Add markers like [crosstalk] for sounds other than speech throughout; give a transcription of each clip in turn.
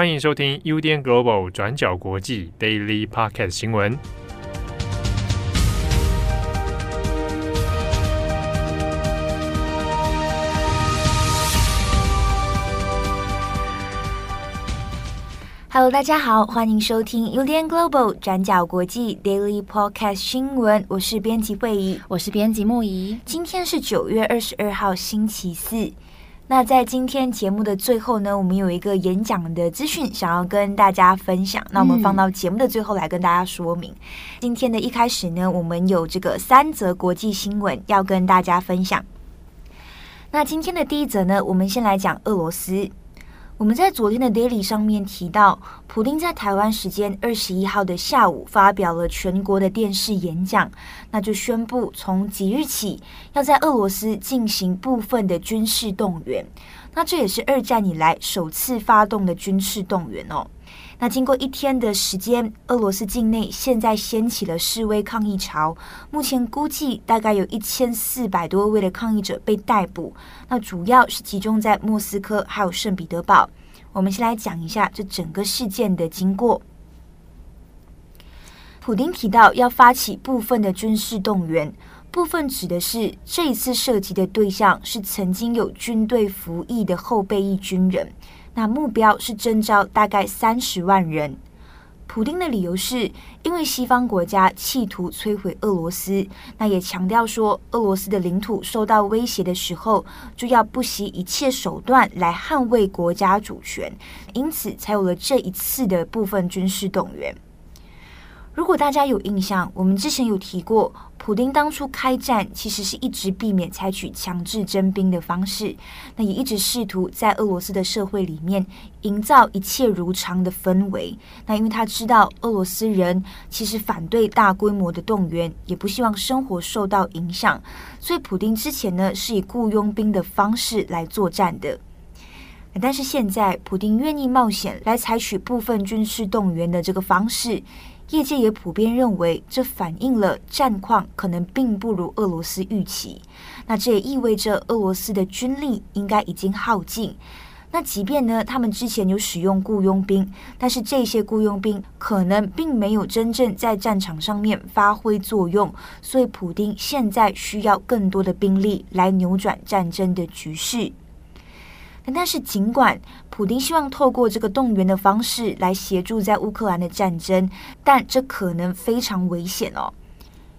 欢迎收听 UDN Global 转角国际 Daily Podcast 新闻。Hello，大家好，欢迎收听 UDN Global 转角国际 Daily Podcast 新闻。我是编辑惠仪，我是编辑木仪。今天是九月二十二号，星期四。那在今天节目的最后呢，我们有一个演讲的资讯想要跟大家分享。那我们放到节目的最后来跟大家说明。今天的一开始呢，我们有这个三则国际新闻要跟大家分享。那今天的第一则呢，我们先来讲俄罗斯。我们在昨天的 Daily 上面提到，普丁在台湾时间二十一号的下午发表了全国的电视演讲，那就宣布从即日起要在俄罗斯进行部分的军事动员。那这也是二战以来首次发动的军事动员哦。那经过一天的时间，俄罗斯境内现在掀起了示威抗议潮。目前估计大概有一千四百多位的抗议者被逮捕。那主要是集中在莫斯科还有圣彼得堡。我们先来讲一下这整个事件的经过。普丁提到要发起部分的军事动员，部分指的是这一次涉及的对象是曾经有军队服役的后备役军人。那目标是征召大概三十万人。普丁的理由是因为西方国家企图摧毁俄罗斯，那也强调说，俄罗斯的领土受到威胁的时候，就要不惜一切手段来捍卫国家主权，因此才有了这一次的部分军事动员。如果大家有印象，我们之前有提过，普丁当初开战其实是一直避免采取强制征兵的方式，那也一直试图在俄罗斯的社会里面营造一切如常的氛围。那因为他知道俄罗斯人其实反对大规模的动员，也不希望生活受到影响，所以普丁之前呢是以雇佣兵的方式来作战的。但是现在，普丁愿意冒险来采取部分军事动员的这个方式。业界也普遍认为，这反映了战况可能并不如俄罗斯预期。那这也意味着俄罗斯的军力应该已经耗尽。那即便呢，他们之前有使用雇佣兵，但是这些雇佣兵可能并没有真正在战场上面发挥作用。所以，普丁现在需要更多的兵力来扭转战争的局势。但是，尽管普丁希望透过这个动员的方式来协助在乌克兰的战争，但这可能非常危险哦。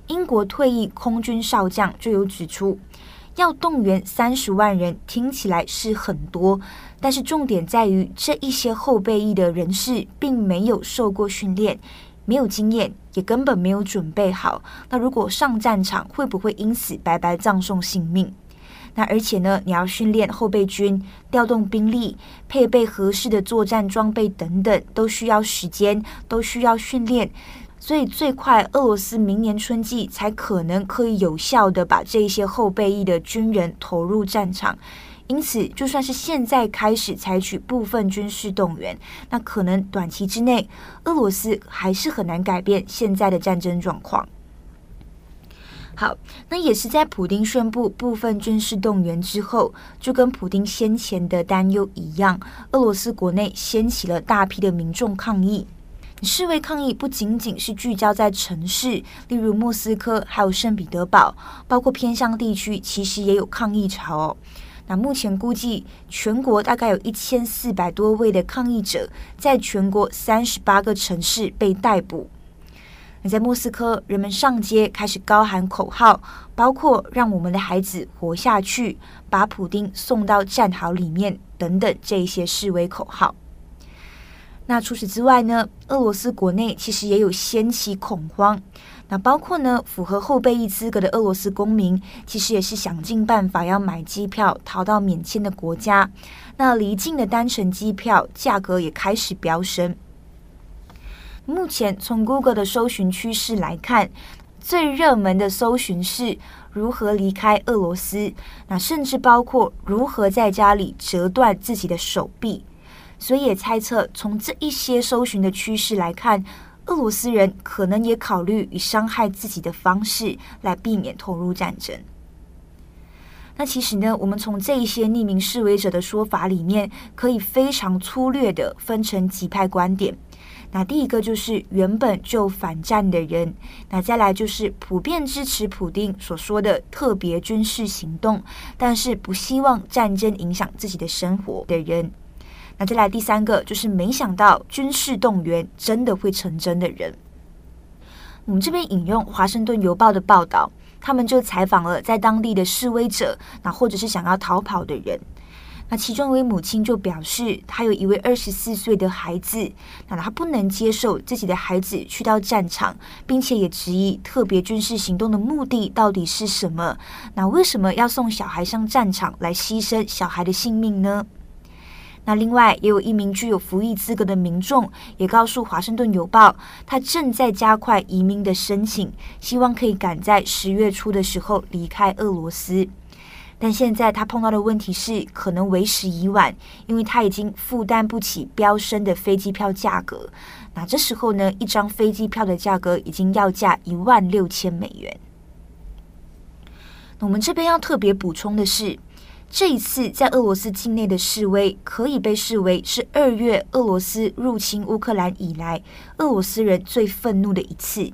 英国退役空军少将就有指出，要动员三十万人听起来是很多，但是重点在于这一些后备役的人士并没有受过训练，没有经验，也根本没有准备好。那如果上战场，会不会因此白白葬送性命？那而且呢，你要训练后备军，调动兵力，配备合适的作战装备等等，都需要时间，都需要训练。所以最快俄罗斯明年春季才可能可以有效地把这些后备役的军人投入战场。因此，就算是现在开始采取部分军事动员，那可能短期之内，俄罗斯还是很难改变现在的战争状况。好，那也是在普丁宣布部分军事动员之后，就跟普丁先前的担忧一样，俄罗斯国内掀起了大批的民众抗议。示威抗议不仅仅是聚焦在城市，例如莫斯科，还有圣彼得堡，包括偏乡地区，其实也有抗议潮哦。那目前估计，全国大概有一千四百多位的抗议者，在全国三十八个城市被逮捕。在莫斯科，人们上街开始高喊口号，包括“让我们的孩子活下去”、“把普丁送到战壕里面”等等这些示威口号。那除此之外呢，俄罗斯国内其实也有掀起恐慌。那包括呢，符合后备役资格的俄罗斯公民，其实也是想尽办法要买机票逃到免签的国家。那离境的单程机票价格也开始飙升。目前从 Google 的搜寻趋势来看，最热门的搜寻是如何离开俄罗斯，那甚至包括如何在家里折断自己的手臂。所以也猜测，从这一些搜寻的趋势来看，俄罗斯人可能也考虑以伤害自己的方式来避免投入战争。那其实呢，我们从这一些匿名示威者的说法里面，可以非常粗略的分成几派观点。那第一个就是原本就反战的人，那再来就是普遍支持普丁所说的特别军事行动，但是不希望战争影响自己的生活的人。那再来第三个就是没想到军事动员真的会成真的人。我们这边引用《华盛顿邮报》的报道，他们就采访了在当地的示威者，那或者是想要逃跑的人。那其中一位母亲就表示，她有一位二十四岁的孩子，那她不能接受自己的孩子去到战场，并且也质疑特别军事行动的目的到底是什么？那为什么要送小孩上战场来牺牲小孩的性命呢？那另外也有一名具有服役资格的民众也告诉《华盛顿邮报》，他正在加快移民的申请，希望可以赶在十月初的时候离开俄罗斯。但现在他碰到的问题是，可能为时已晚，因为他已经负担不起飙升的飞机票价格。那这时候呢，一张飞机票的价格已经要价一万六千美元。我们这边要特别补充的是。这一次在俄罗斯境内的示威，可以被视为是二月俄罗斯入侵乌克兰以来，俄罗斯人最愤怒的一次。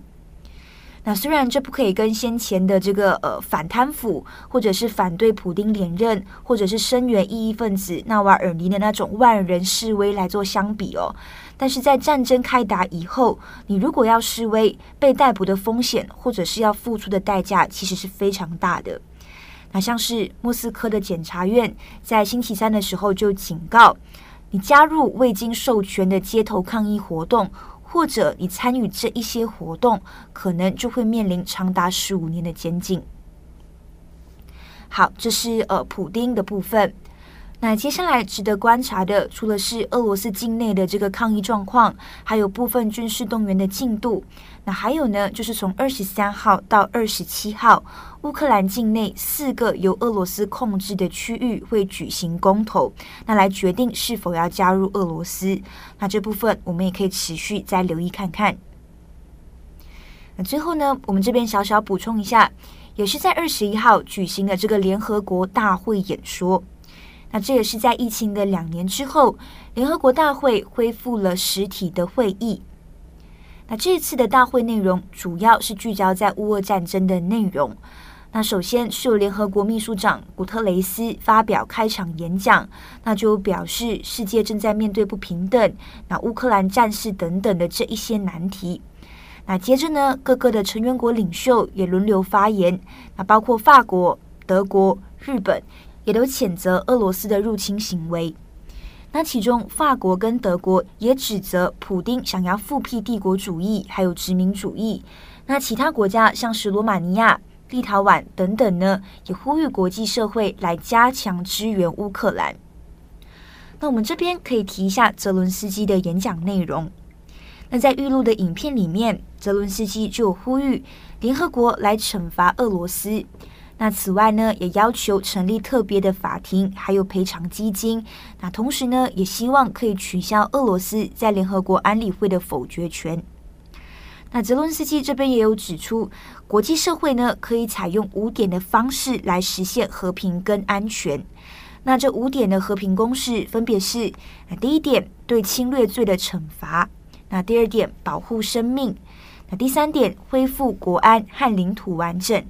那虽然这不可以跟先前的这个呃反贪腐，或者是反对普丁连任，或者是声援异议分子纳瓦尔尼的那种万人示威来做相比哦，但是在战争开打以后，你如果要示威，被逮捕的风险，或者是要付出的代价，其实是非常大的。那像是莫斯科的检察院在星期三的时候就警告，你加入未经授权的街头抗议活动，或者你参与这一些活动，可能就会面临长达十五年的监禁。好，这是呃普丁的部分。那接下来值得观察的，除了是俄罗斯境内的这个抗议状况，还有部分军事动员的进度。那还有呢，就是从二十三号到二十七号，乌克兰境内四个由俄罗斯控制的区域会举行公投，那来决定是否要加入俄罗斯。那这部分我们也可以持续再留意看看。那最后呢，我们这边小小补充一下，也是在二十一号举行的这个联合国大会演说。那这也是在疫情的两年之后，联合国大会恢复了实体的会议。那这次的大会内容主要是聚焦在乌俄战争的内容。那首先是由联合国秘书长古特雷斯发表开场演讲，那就表示世界正在面对不平等、那乌克兰战事等等的这一些难题。那接着呢，各个的成员国领袖也轮流发言，那包括法国、德国、日本。也都谴责俄罗斯的入侵行为。那其中，法国跟德国也指责普丁想要复辟帝国主义，还有殖民主义。那其他国家像是罗马尼亚、立陶宛等等呢，也呼吁国际社会来加强支援乌克兰。那我们这边可以提一下泽伦斯基的演讲内容。那在预录的影片里面，泽伦斯基就呼吁联合国来惩罚俄罗斯。那此外呢，也要求成立特别的法庭，还有赔偿基金。那同时呢，也希望可以取消俄罗斯在联合国安理会的否决权。那泽伦斯基这边也有指出，国际社会呢可以采用五点的方式来实现和平跟安全。那这五点的和平公式分别是：那第一点，对侵略罪的惩罚；那第二点，保护生命；那第三点，恢复国安和领土完整。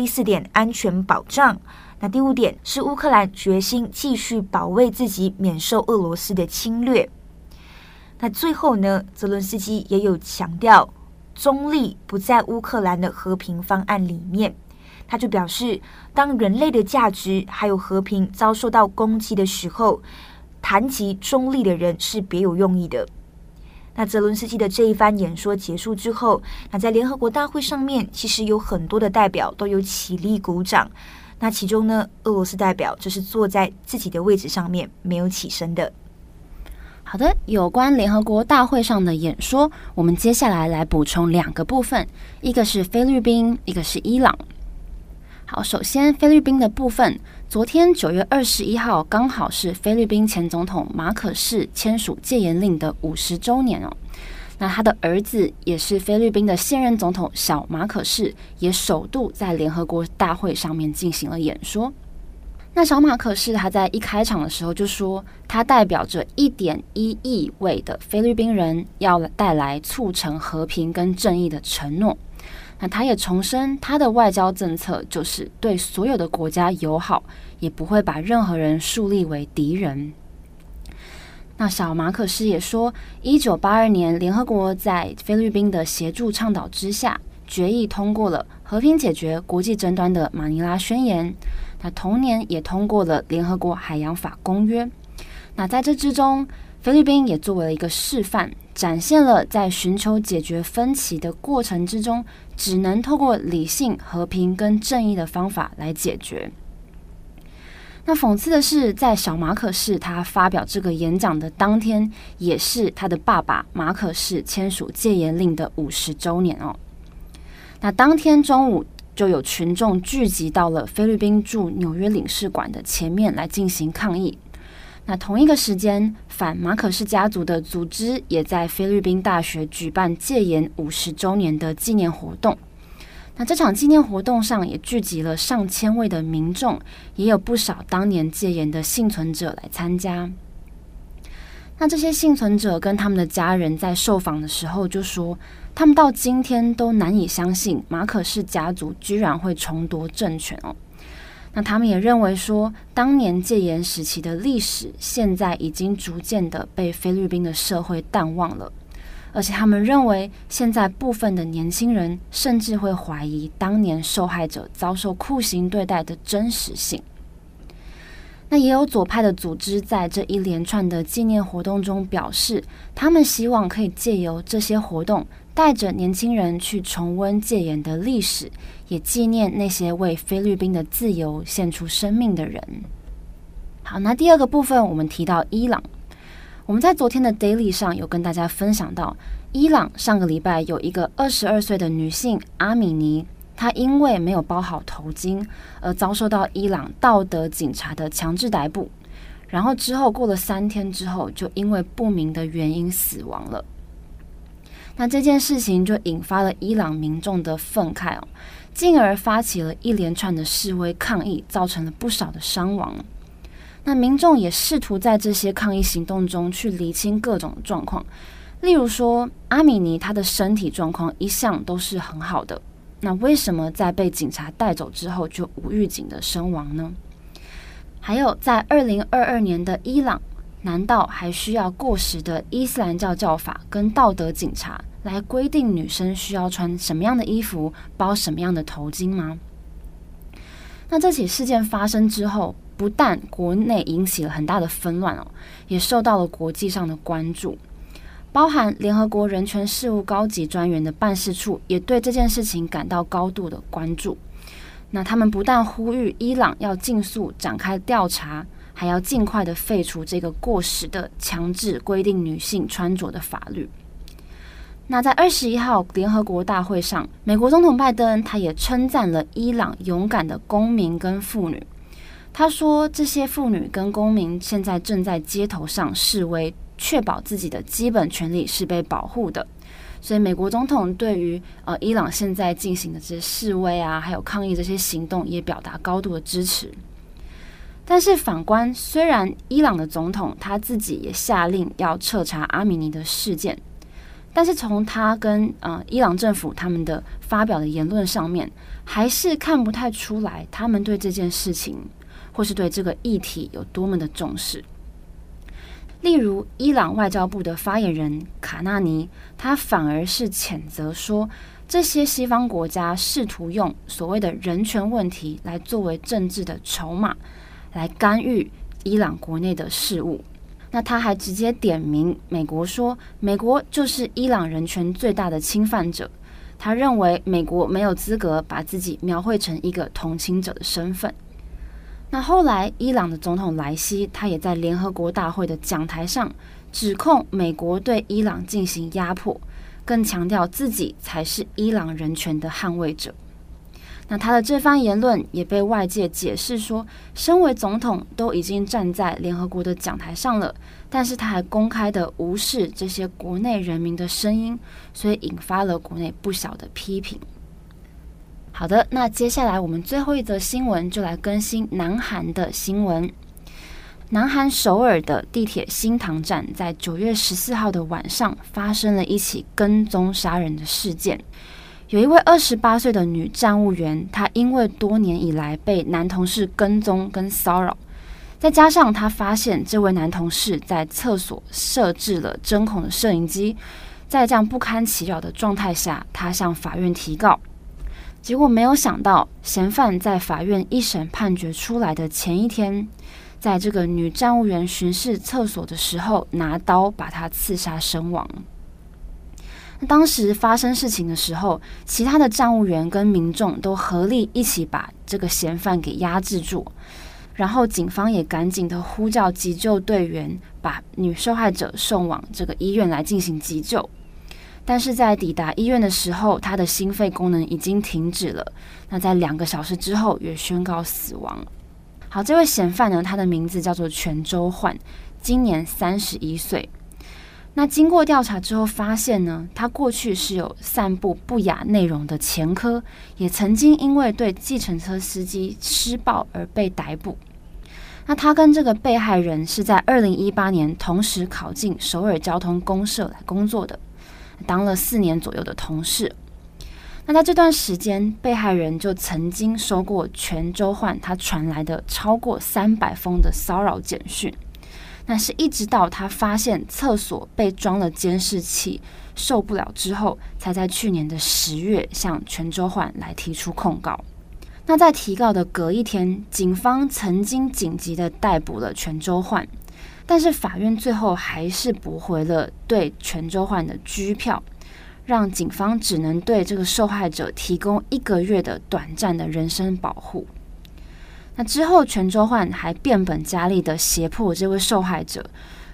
第四点，安全保障。那第五点是乌克兰决心继续保卫自己，免受俄罗斯的侵略。那最后呢，泽伦斯基也有强调，中立不在乌克兰的和平方案里面。他就表示，当人类的价值还有和平遭受到攻击的时候，谈及中立的人是别有用意的。那泽伦斯基的这一番演说结束之后，那在联合国大会上面，其实有很多的代表都有起立鼓掌。那其中呢，俄罗斯代表就是坐在自己的位置上面没有起身的。好的，有关联合国大会上的演说，我们接下来来补充两个部分，一个是菲律宾，一个是伊朗。好，首先菲律宾的部分，昨天九月二十一号刚好是菲律宾前总统马可仕签署戒严令的五十周年哦。那他的儿子也是菲律宾的现任总统小马可仕，也首度在联合国大会上面进行了演说。那小马可仕他在一开场的时候就说，他代表着一点一亿位的菲律宾人，要带来促成和平跟正义的承诺。那他也重申，他的外交政策就是对所有的国家友好，也不会把任何人树立为敌人。那小马可斯也说，一九八二年，联合国在菲律宾的协助倡导之下，决议通过了和平解决国际争端的马尼拉宣言。那同年也通过了联合国海洋法公约。那在这之中，菲律宾也作为了一个示范，展现了在寻求解决分歧的过程之中，只能透过理性、和平跟正义的方法来解决。那讽刺的是，在小马可仕他发表这个演讲的当天，也是他的爸爸马可仕签署戒严令的五十周年哦。那当天中午，就有群众聚集到了菲律宾驻纽约领事馆的前面来进行抗议。那同一个时间，反马可仕家族的组织也在菲律宾大学举办戒严五十周年的纪念活动。那这场纪念活动上也聚集了上千位的民众，也有不少当年戒严的幸存者来参加。那这些幸存者跟他们的家人在受访的时候就说，他们到今天都难以相信马可仕家族居然会重夺政权哦。那他们也认为说，当年戒严时期的历史现在已经逐渐的被菲律宾的社会淡忘了，而且他们认为现在部分的年轻人甚至会怀疑当年受害者遭受酷刑对待的真实性。那也有左派的组织在这一连串的纪念活动中表示，他们希望可以借由这些活动，带着年轻人去重温戒严的历史，也纪念那些为菲律宾的自由献出生命的人。好，那第二个部分我们提到伊朗，我们在昨天的 Daily 上有跟大家分享到，伊朗上个礼拜有一个二十二岁的女性阿米尼。她因为没有包好头巾，而遭受到伊朗道德警察的强制逮捕，然后之后过了三天之后，就因为不明的原因死亡了。那这件事情就引发了伊朗民众的愤慨哦，进而发起了一连串的示威抗议，造成了不少的伤亡。那民众也试图在这些抗议行动中去厘清各种状况，例如说，阿米尼他的身体状况一向都是很好的。那为什么在被警察带走之后就无预警的身亡呢？还有，在二零二二年的伊朗，难道还需要过时的伊斯兰教教法跟道德警察来规定女生需要穿什么样的衣服、包什么样的头巾吗？那这起事件发生之后，不但国内引起了很大的纷乱哦，也受到了国际上的关注。包含联合国人权事务高级专员的办事处也对这件事情感到高度的关注。那他们不但呼吁伊朗要尽速展开调查，还要尽快的废除这个过时的强制规定女性穿着的法律。那在二十一号联合国大会上，美国总统拜登他也称赞了伊朗勇敢的公民跟妇女。他说，这些妇女跟公民现在正在街头上示威。确保自己的基本权利是被保护的，所以美国总统对于呃伊朗现在进行的这些示威啊，还有抗议这些行动，也表达高度的支持。但是反观，虽然伊朗的总统他自己也下令要彻查阿米尼的事件，但是从他跟呃伊朗政府他们的发表的言论上面，还是看不太出来他们对这件事情或是对这个议题有多么的重视。例如，伊朗外交部的发言人卡纳尼，他反而是谴责说，这些西方国家试图用所谓的人权问题来作为政治的筹码，来干预伊朗国内的事务。那他还直接点名美国说，美国就是伊朗人权最大的侵犯者。他认为美国没有资格把自己描绘成一个同情者的身份。那后来，伊朗的总统莱西他也在联合国大会的讲台上指控美国对伊朗进行压迫，更强调自己才是伊朗人权的捍卫者。那他的这番言论也被外界解释说，身为总统都已经站在联合国的讲台上了，但是他还公开的无视这些国内人民的声音，所以引发了国内不小的批评。好的，那接下来我们最后一则新闻就来更新南韩的新闻。南韩首尔的地铁新塘站在九月十四号的晚上发生了一起跟踪杀人的事件。有一位二十八岁的女站务员，她因为多年以来被男同事跟踪跟骚扰，再加上她发现这位男同事在厕所设置了针孔的摄影机，在这样不堪其扰的状态下，她向法院提告。结果没有想到，嫌犯在法院一审判决出来的前一天，在这个女站务员巡视厕所的时候，拿刀把她刺杀身亡。当时发生事情的时候，其他的站务员跟民众都合力一起把这个嫌犯给压制住，然后警方也赶紧的呼叫急救队员，把女受害者送往这个医院来进行急救。但是在抵达医院的时候，他的心肺功能已经停止了。那在两个小时之后，也宣告死亡。好，这位嫌犯呢，他的名字叫做全周焕，今年三十一岁。那经过调查之后发现呢，他过去是有散布不雅内容的前科，也曾经因为对计程车司机施暴而被逮捕。那他跟这个被害人是在二零一八年同时考进首尔交通公社来工作的。当了四年左右的同事，那在这段时间，被害人就曾经收过全州焕他传来的超过三百封的骚扰简讯。那是一直到他发现厕所被装了监视器，受不了之后，才在去年的十月向泉州焕来提出控告。那在提告的隔一天，警方曾经紧急的逮捕了泉州焕。但是法院最后还是驳回了对泉州焕的拘票，让警方只能对这个受害者提供一个月的短暂的人身保护。那之后，全周焕还变本加厉的胁迫这位受害者，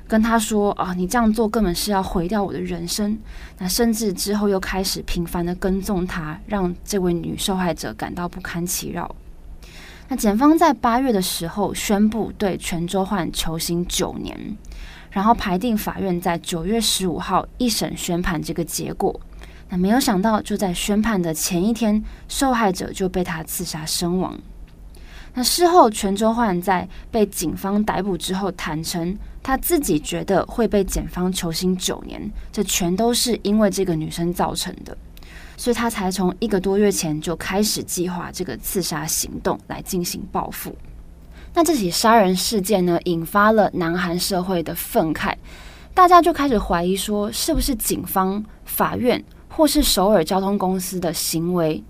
跟他说：“啊，你这样做根本是要毁掉我的人生。”那甚至之后又开始频繁的跟踪他，让这位女受害者感到不堪其扰。那检方在八月的时候宣布对全周焕求刑九年，然后排定法院在九月十五号一审宣判这个结果。那没有想到，就在宣判的前一天，受害者就被他刺杀身亡。那事后，全周焕在被警方逮捕之后坦承，他自己觉得会被检方求刑九年，这全都是因为这个女生造成的。所以他才从一个多月前就开始计划这个刺杀行动来进行报复。那这起杀人事件呢，引发了南韩社会的愤慨，大家就开始怀疑说，是不是警方、法院或是首尔交通公司的行为，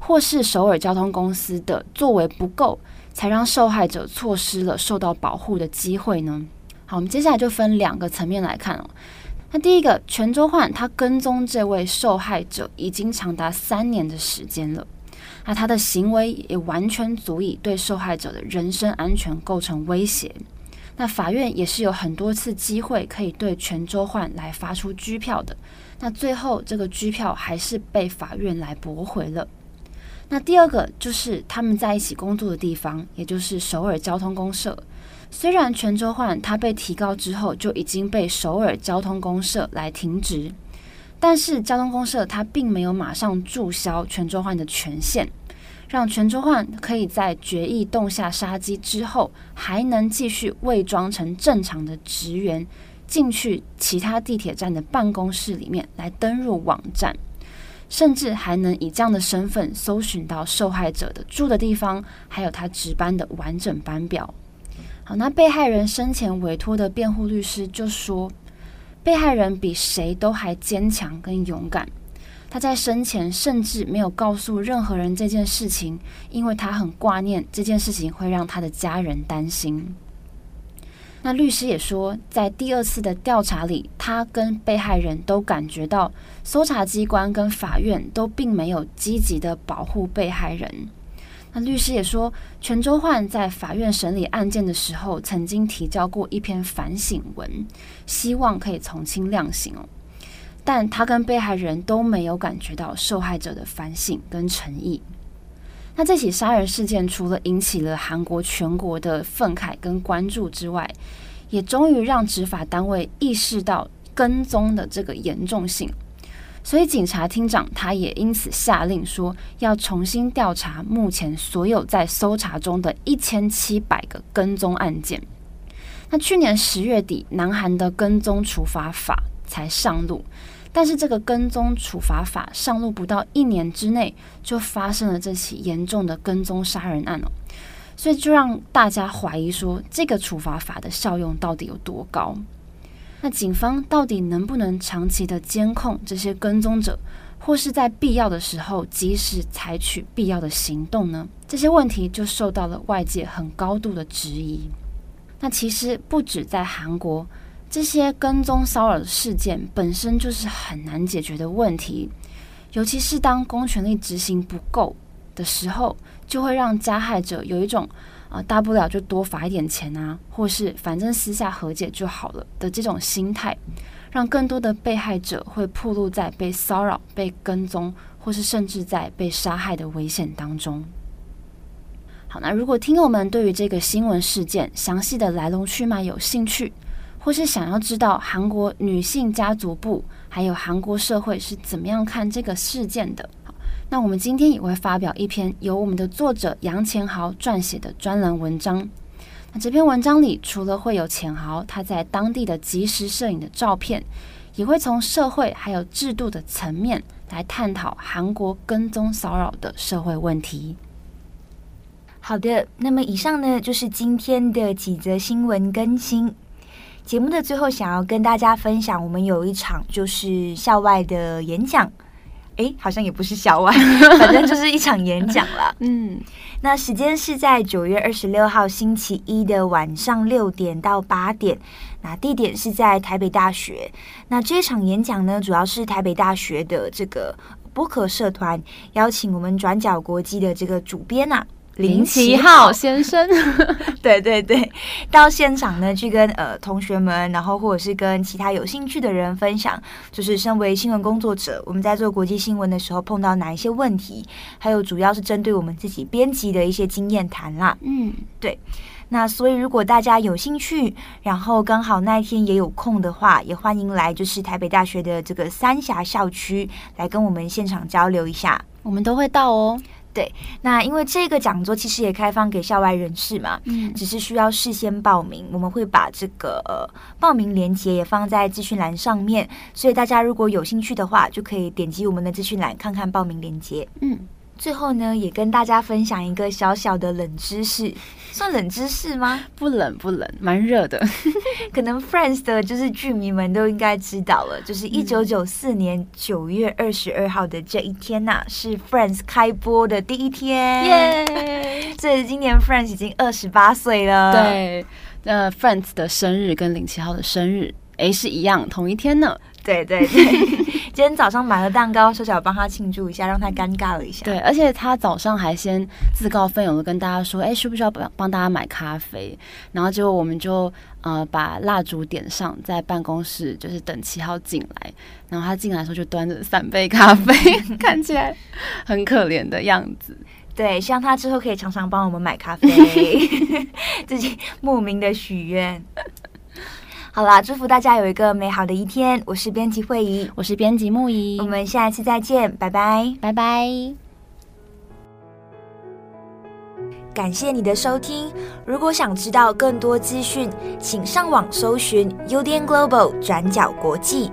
或是首尔交通公司的作为不够，才让受害者错失了受到保护的机会呢？好，我们接下来就分两个层面来看哦。那第一个，全周焕他跟踪这位受害者已经长达三年的时间了，那他的行为也完全足以对受害者的人身安全构成威胁。那法院也是有很多次机会可以对全周焕来发出拘票的，那最后这个拘票还是被法院来驳回了。那第二个就是他们在一起工作的地方，也就是首尔交通公社。虽然全周焕他被提高之后就已经被首尔交通公社来停职，但是交通公社他并没有马上注销全周焕的权限，让全周焕可以在决议动下杀机之后，还能继续伪装成正常的职员进去其他地铁站的办公室里面来登入网站，甚至还能以这样的身份搜寻到受害者的住的地方，还有他值班的完整班表。好，那被害人生前委托的辩护律师就说，被害人比谁都还坚强跟勇敢。他在生前甚至没有告诉任何人这件事情，因为他很挂念这件事情会让他的家人担心。那律师也说，在第二次的调查里，他跟被害人都感觉到，搜查机关跟法院都并没有积极的保护被害人。那律师也说，全周焕在法院审理案件的时候，曾经提交过一篇反省文，希望可以从轻量刑哦。但他跟被害人都没有感觉到受害者的反省跟诚意。那这起杀人事件除了引起了韩国全国的愤慨跟关注之外，也终于让执法单位意识到跟踪的这个严重性。所以警察厅长他也因此下令说，要重新调查目前所有在搜查中的一千七百个跟踪案件。那去年十月底，南韩的跟踪处罚法才上路，但是这个跟踪处罚法上路不到一年之内，就发生了这起严重的跟踪杀人案哦，所以就让大家怀疑说，这个处罚法的效用到底有多高？那警方到底能不能长期的监控这些跟踪者，或是在必要的时候及时采取必要的行动呢？这些问题就受到了外界很高度的质疑。那其实不止在韩国，这些跟踪骚扰的事件本身就是很难解决的问题，尤其是当公权力执行不够的时候，就会让加害者有一种。啊，大不了就多罚一点钱啊，或是反正私下和解就好了的这种心态，让更多的被害者会暴露在被骚扰、被跟踪，或是甚至在被杀害的危险当中。好，那如果听友们对于这个新闻事件详细的来龙去脉有兴趣，或是想要知道韩国女性家族部还有韩国社会是怎么样看这个事件的。好那我们今天也会发表一篇由我们的作者杨钱豪撰写的专栏文章。那这篇文章里，除了会有钱豪他在当地的即时摄影的照片，也会从社会还有制度的层面来探讨韩国跟踪骚扰的社会问题。好的，那么以上呢就是今天的几则新闻更新。节目的最后，想要跟大家分享，我们有一场就是校外的演讲。诶，好像也不是校外，[laughs] 反正就是一场演讲了。嗯，那时间是在九月二十六号星期一的晚上六点到八点。那地点是在台北大学。那这场演讲呢，主要是台北大学的这个播客社团邀请我们转角国际的这个主编啊。林奇浩先生，[laughs] 对对对，到现场呢去跟呃同学们，然后或者是跟其他有兴趣的人分享，就是身为新闻工作者，我们在做国际新闻的时候碰到哪一些问题，还有主要是针对我们自己编辑的一些经验谈啦。嗯，对。那所以如果大家有兴趣，然后刚好那一天也有空的话，也欢迎来就是台北大学的这个三峡校区来跟我们现场交流一下，我们都会到哦。对，那因为这个讲座其实也开放给校外人士嘛，嗯，只是需要事先报名，我们会把这个呃报名链接也放在资讯栏上面，所以大家如果有兴趣的话，就可以点击我们的资讯栏看看报名链接，嗯。最后呢，也跟大家分享一个小小的冷知识，算冷知识吗？不冷不冷，蛮热的。[laughs] 可能 Friends 的就是剧迷们都应该知道了，就是一九九四年九月二十二号的这一天呐、啊，是 Friends 开播的第一天。耶 [laughs] 以今年 Friends 已经二十八岁了。对，那 Friends 的生日跟林七号的生日，哎，是一样，同一天呢。对对对，今天早上买了蛋糕，小小帮他庆祝一下，让他尴尬了一下。对，而且他早上还先自告奋勇的跟大家说：“哎，需不需要帮帮大家买咖啡？”然后结果我们就呃把蜡烛点上，在办公室就是等七号进来。然后他进来的时候就端着三杯咖啡，[laughs] 看起来很可怜的样子。对，希望他之后可以常常帮我们买咖啡，[laughs] 自己莫名的许愿。好啦，祝福大家有一个美好的一天。我是编辑惠仪，我是编辑木仪，我们下一次再见，拜拜，拜拜。感谢你的收听。如果想知道更多资讯，请上网搜寻 UDN Global 转角国际。